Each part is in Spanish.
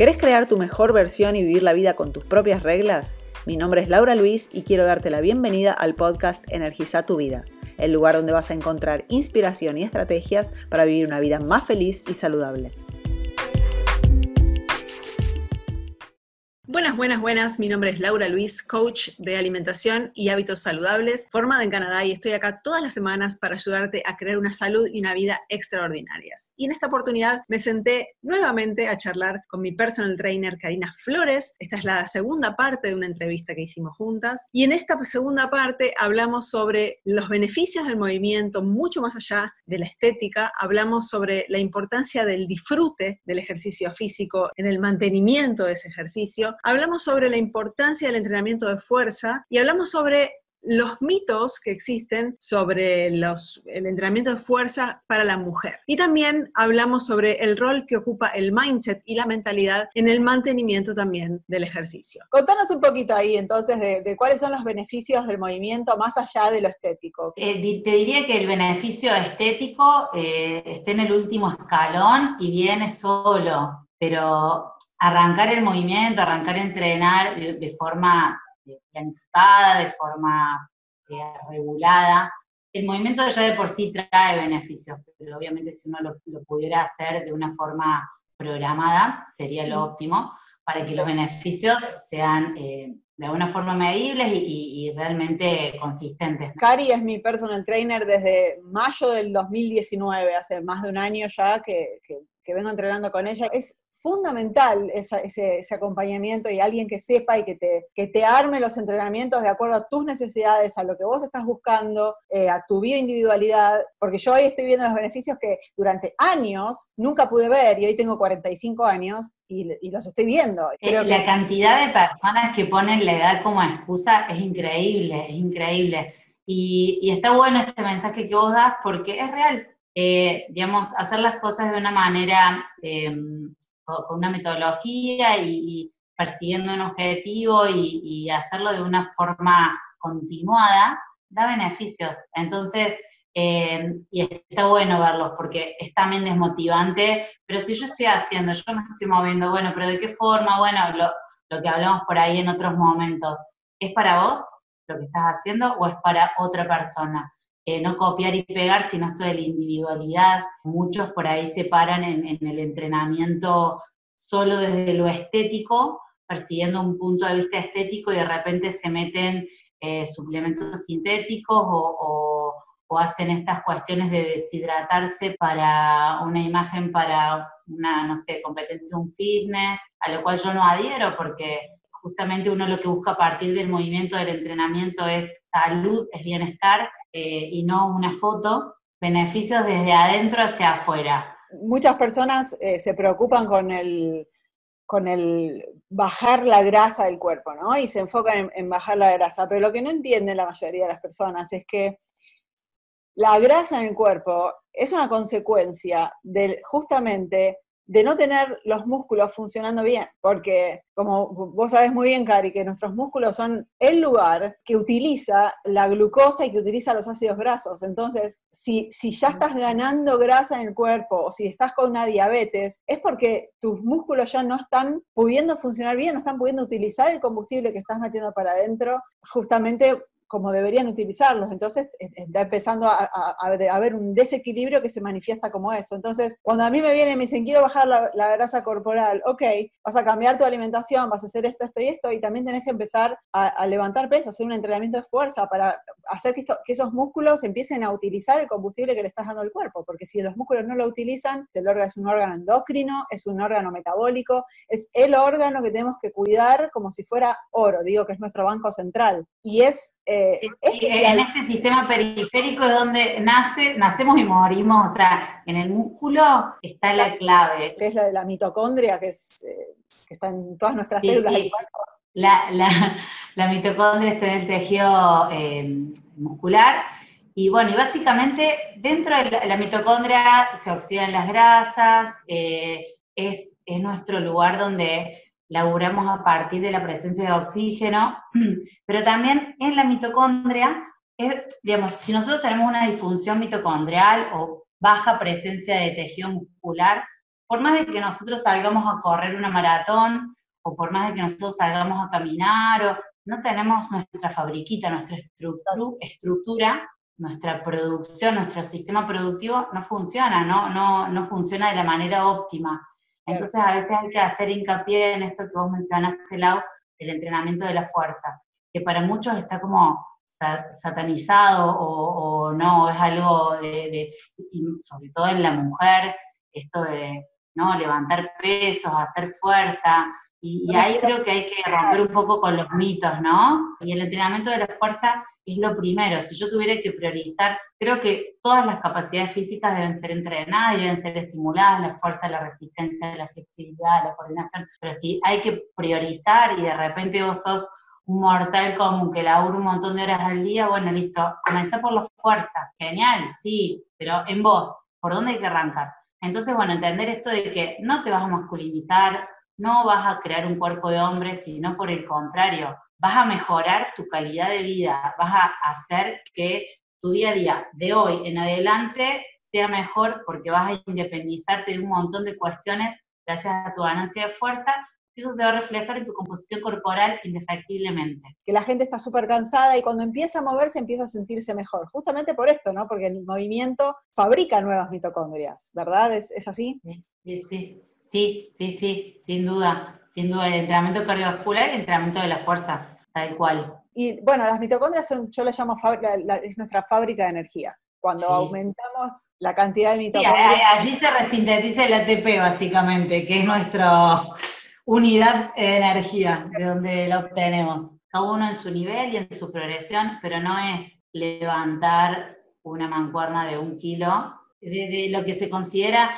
¿Querés crear tu mejor versión y vivir la vida con tus propias reglas? Mi nombre es Laura Luis y quiero darte la bienvenida al podcast Energiza tu vida, el lugar donde vas a encontrar inspiración y estrategias para vivir una vida más feliz y saludable. Buenas, buenas, buenas. Mi nombre es Laura Luis, coach de alimentación y hábitos saludables, formada en Canadá y estoy acá todas las semanas para ayudarte a crear una salud y una vida extraordinarias. Y en esta oportunidad me senté nuevamente a charlar con mi personal trainer Karina Flores. Esta es la segunda parte de una entrevista que hicimos juntas. Y en esta segunda parte hablamos sobre los beneficios del movimiento mucho más allá de la estética. Hablamos sobre la importancia del disfrute del ejercicio físico en el mantenimiento de ese ejercicio hablamos sobre la importancia del entrenamiento de fuerza y hablamos sobre los mitos que existen sobre el entrenamiento de fuerza para la mujer. Y también hablamos sobre el rol que ocupa el mindset y la mentalidad en el mantenimiento también del ejercicio. Contanos un poquito ahí entonces de, cuáles son los beneficios del movimiento más allá de lo estético. Eh, te diría que el beneficio estético eh, está en el último escalón y viene solo, pero arrancar el movimiento, arrancar a entrenar de, forma eh, planificada, de forma eh, regulada. El movimiento ya de por sí trae beneficios, pero obviamente si uno lo, pudiera hacer de una forma programada, sería lo óptimo, para que los beneficios sean eh, de alguna forma medibles y, realmente consistentes. Cari es mi personal trainer desde mayo del 2019, hace más de un año ya que, que vengo entrenando con ella. Es fundamental ese, acompañamiento y alguien que sepa y que te, que te arme los entrenamientos de acuerdo a tus necesidades, a lo que vos estás buscando, eh, a tu vida individualidad, porque yo hoy estoy viendo los beneficios que durante años nunca pude ver y hoy tengo 45 años y, los estoy viendo. Eh, la cantidad de personas que ponen la edad como excusa es increíble, es increíble. Y, está bueno ese mensaje que vos das porque es real. Eh, digamos, hacer las cosas de una manera em, con una metodología y, persiguiendo un objetivo y, hacerlo de una forma continuada, da beneficios. Entonces, eh, y está bueno verlos porque es también desmotivante, pero si yo estoy haciendo, yo me estoy moviendo, bueno, pero ¿de qué forma? Bueno, lo, lo que hablamos por ahí en otros momentos, ¿es para vos lo que estás haciendo o es para otra persona? Eh, no copiar y pegar, sino esto de la individualidad. Muchos por ahí se paran en, el entrenamiento solo desde lo estético, persiguiendo un punto de vista estético y de repente se meten eh, suplementos sintéticos o, hacen estas cuestiones de deshidratarse para una imagen, para una, no sé, competencia, un fitness, a lo cual yo no adhiero porque justamente uno lo que busca a partir del movimiento del entrenamiento es salud, es bienestar eh, y no una foto, beneficios desde adentro hacia afuera. Muchas personas eh, se preocupan con el, con el bajar la grasa del cuerpo, ¿no? Y se enfocan en, bajar la grasa, pero lo que no entiende la mayoría de las personas es que la grasa en el cuerpo es una consecuencia de justamente de no tener los músculos funcionando bien, porque como vos sabes muy bien, Cari, que nuestros músculos son el lugar que utiliza la glucosa y que utiliza los ácidos grasos. Entonces, si, si ya estás ganando grasa en el cuerpo o si estás con una diabetes, es porque tus músculos ya no están pudiendo funcionar bien, no están pudiendo utilizar el combustible que estás metiendo para adentro, justamente como deberían utilizarlos. Entonces eh, está empezando a, haber un desequilibrio que se manifiesta como eso. Entonces, cuando a mí me viene y me dicen, quiero bajar la, grasa corporal, ok, vas a cambiar tu alimentación, vas a hacer esto, esto y esto, y también tenés que empezar a, levantar peso, hacer un entrenamiento de fuerza para hacer que, esos músculos empiecen a utilizar el combustible que le estás dando al cuerpo, porque si los músculos no lo utilizan, el órgano es un órgano endocrino, es un órgano metabólico, es el órgano que tenemos que cuidar como si fuera oro, digo que es nuestro banco central. Y es eh, en este sistema periférico es donde nace, nacemos y morimos, o sea, en el músculo está la clave. Que es la de la mitocondria, que, es, eh, que está en todas nuestras células La, la, mitocondria está en el tejido eh, muscular, y bueno, y básicamente dentro de la, mitocondria se oxidan las grasas, es, es nuestro lugar donde laburamos a partir de la presencia de oxígeno, pero también en la mitocondria, digamos, si nosotros tenemos una disfunción mitocondrial o baja presencia de tejido muscular, por más de que nosotros salgamos a correr una maratón, o por más de que nosotros salgamos a caminar, o no tenemos nuestra fabriquita, nuestra estructura, nuestra producción, nuestro sistema productivo no funciona, no, no, no funciona de la manera óptima. Entonces a veces hay que hacer hincapié en esto que vos mencionaste, Lau, el entrenamiento de la fuerza, que para muchos está como satanizado o, no, es algo de, sobre todo en la mujer, esto de ¿no? levantar pesos, hacer fuerza, y, ahí creo que hay que romper un poco con los mitos, ¿no? Y el entrenamiento de la fuerza es lo primero. Si yo tuviera que priorizar, creo que todas las capacidades físicas deben ser entrenadas y deben ser estimuladas, la fuerza, la resistencia, la flexibilidad, la coordinación. Pero si hay que priorizar y de repente vos sos un mortal común que labura un montón de horas al día, bueno, listo, comenzar por la fuerza. Genial, sí, pero en vos, ¿por dónde hay que arrancar? Entonces, bueno, entender esto de que no te vas a masculinizar, no vas a crear un cuerpo de hombre, sino por el contrario, vas a mejorar tu calidad de vida, vas a hacer que tu día a día de hoy en adelante sea mejor porque vas a independizarte de un montón de cuestiones gracias a tu ganancia de fuerza. Y eso se va a reflejar en tu composición corporal indefectiblemente. Que la gente está súper cansada y cuando empieza a moverse empieza a sentirse mejor. Justamente por esto, ¿no? Porque el movimiento fabrica nuevas mitocondrias, ¿verdad? ¿Es, es así? Sí, sí. Sí, sí, sí, sin duda, sin duda, el entrenamiento cardiovascular y el entrenamiento de la fuerza, tal cual. Y bueno, las mitocondrias son, yo las llamo, es nuestra fábrica de energía. Cuando aumentamos la cantidad de mitocondrias... Sí, allí se resintetiza el ATP básicamente, que es nuestra unidad de energía, de donde la obtenemos. Cada uno en su nivel y en su progresión, pero no es levantar una mancuerna de un kilo, de lo que se considera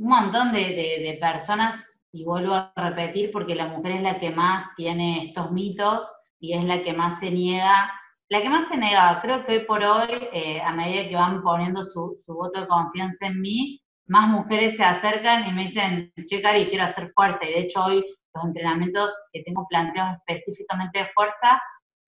un montón de, personas, y vuelvo a repetir, porque la mujer es la que más tiene estos mitos y es la que más se niega, la que más se niega, creo que hoy por hoy, eh, a medida que van poniendo su, voto de confianza en mí, más mujeres se acercan y me dicen, che, Cari, quiero hacer fuerza. Y de hecho hoy los entrenamientos que tengo planteados específicamente de fuerza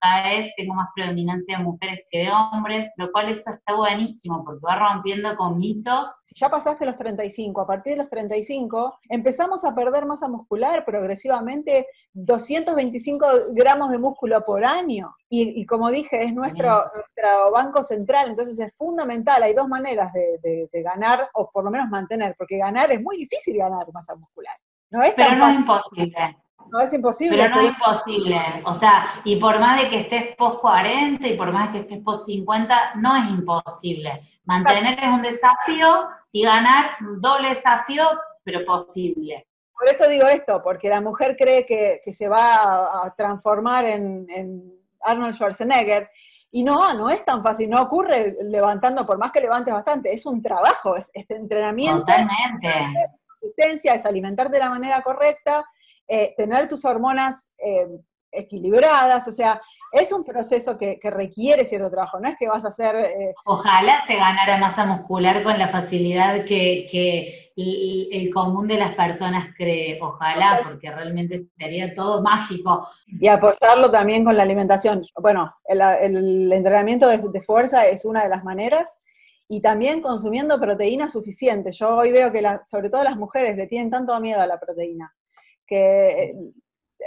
cada vez tengo más predominancia de mujeres que de hombres, lo cual eso está buenísimo porque va rompiendo con mitos. Si ya pasaste los 35, a partir de los 35 empezamos a perder masa muscular progresivamente, 225 gramos de músculo por año. Y, como dije, es nuestro, nuestro, banco central, entonces es fundamental. Hay dos maneras de, ganar, o por lo menos mantener, porque ganar es muy difícil ganar masa muscular. No es Pero no es imposible. No es imposible. Pero no es imposible. O sea, y por más de que estés post 40 y por más de que estés post 50, no es imposible. Mantener es un desafío y ganar doble desafío, pero posible. Por eso digo esto, porque la mujer cree que, se va a, transformar en, Arnold Schwarzenegger. Y no, no es tan fácil, no ocurre levantando, por más que levantes bastante, es un trabajo, es este entrenamiento. Totalmente. Consistencia, es alimentarte de la manera correcta, eh, tener tus hormonas eh, equilibradas, o sea, es un proceso que, requiere cierto trabajo, no es que vas a hacer... Eh, Ojalá se ganara masa muscular con la facilidad que, el, común de las personas cree, ojalá, porque realmente sería todo mágico. Y apoyarlo también con la alimentación. Bueno, el, entrenamiento de, fuerza es una de las maneras, y también consumiendo proteína suficiente. Yo hoy veo que sobre todo las mujeres le tienen tanto miedo a la proteína que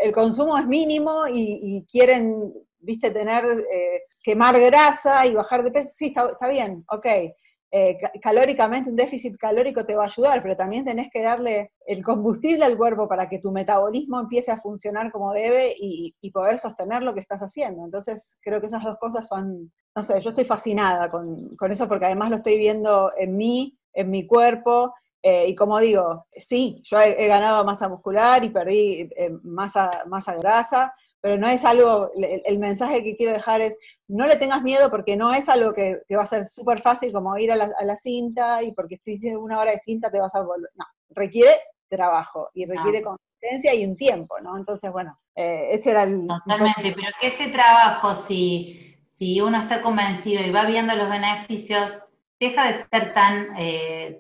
el consumo es mínimo y, quieren, viste, tener, eh, quemar grasa y bajar de peso, sí, está, bien, ok. Eh, calóricamente, un déficit calórico te va a ayudar, pero también tenés que darle el combustible al cuerpo para que tu metabolismo empiece a funcionar como debe y, poder sostener lo que estás haciendo. Entonces, creo que esas dos cosas son, no sé, yo estoy fascinada con, con eso porque además lo estoy viendo en mí, en mi cuerpo, eh, y como digo, sí, yo he, ganado masa muscular y perdí eh, masa, masa grasa, pero no es algo, el, mensaje que quiero dejar es, no le tengas miedo porque no es algo que, va a ser súper fácil como ir a la, cinta y porque estoy una hora de cinta te vas a volver. No, requiere trabajo y requiere consistencia y un tiempo, ¿no? Entonces, bueno, eh, ese era el... Totalmente, pero que ese trabajo, si, si uno está convencido y va viendo los beneficios, deja de ser tan,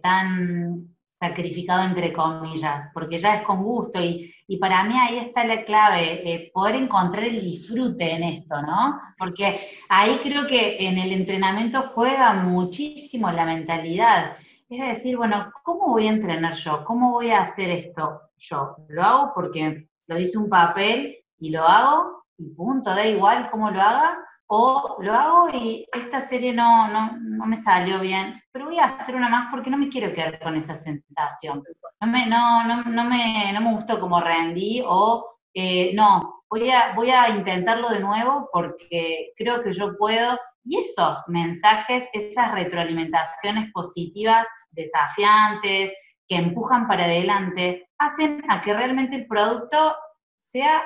tan sacrificado entre comillas, porque ya es con gusto y, para mí ahí está la clave, eh, poder encontrar el disfrute en esto, ¿no? Porque ahí creo que en el entrenamiento juega muchísimo la mentalidad. es decir, bueno, ¿cómo voy a entrenar yo? ¿Cómo voy a hacer esto yo? ¿Lo hago porque lo dice un papel y lo hago y punto, da igual cómo lo haga? ¿O lo hago y esta serie no, no, no me salió bien, pero voy a hacer una más porque no me quiero quedar con esa sensación? No me, no, no, no me, no me gustó como rendí o eh, no, voy a, voy a intentarlo de nuevo porque creo que yo puedo. Y esos mensajes, esas retroalimentaciones positivas, desafiantes, que empujan para adelante, hacen a que realmente el producto sea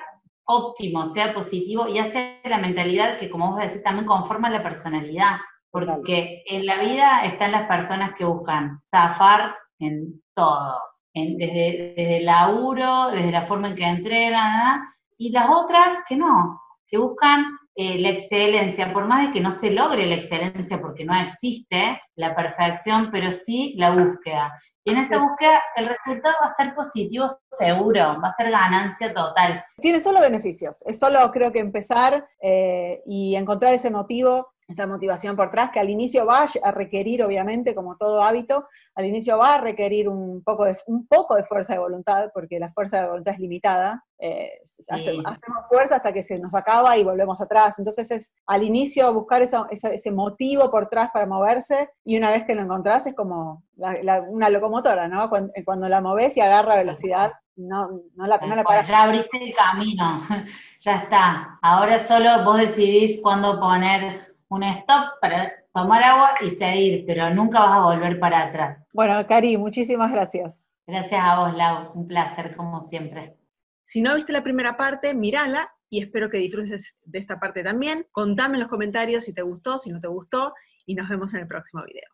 óptimo, sea positivo y hace la mentalidad que, como vos decís, también conforma la personalidad. Porque en la vida están las personas que buscan zafar en todo, desde, desde el laburo, desde la forma en que entrenan, y las otras que no, que buscan eh, la excelencia, por más de que no se logre la excelencia porque no existe la perfección, pero sí la búsqueda. Y en esa búsqueda el resultado va a ser positivo seguro, va a ser ganancia total. Tiene solo beneficios, es solo creo que empezar eh, y encontrar ese motivo esa motivación por atrás, que al inicio va a requerir, obviamente, como todo hábito, al inicio va a requerir un poco de, un poco de fuerza de voluntad, porque la fuerza de voluntad es limitada. Eh, hacemos, fuerza hasta que se nos acaba y volvemos atrás. Entonces es al inicio buscar ese motivo por atrás para moverse y una vez que lo encontrás es como una locomotora, ¿no? Cuando, la moves y agarra velocidad, no, no la, no la Ya abriste el camino, ya está. Ahora solo vos decidís cuándo poner un stop para tomar agua y seguir, pero nunca vas a volver para atrás. Bueno, Cari, muchísimas gracias. Gracias a vos, Lau. Un placer, como siempre. Si no viste la primera parte, mírala y espero que disfrutes de esta parte también. Contame en los comentarios si te gustó, si no te gustó, y nos vemos en el próximo video.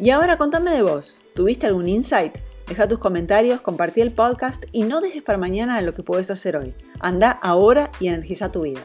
Y ahora contame de vos. ¿Tuviste algún insight? Deja tus comentarios, compartí el podcast y no dejes para mañana lo que puedes hacer hoy. Anda ahora y energiza tu vida.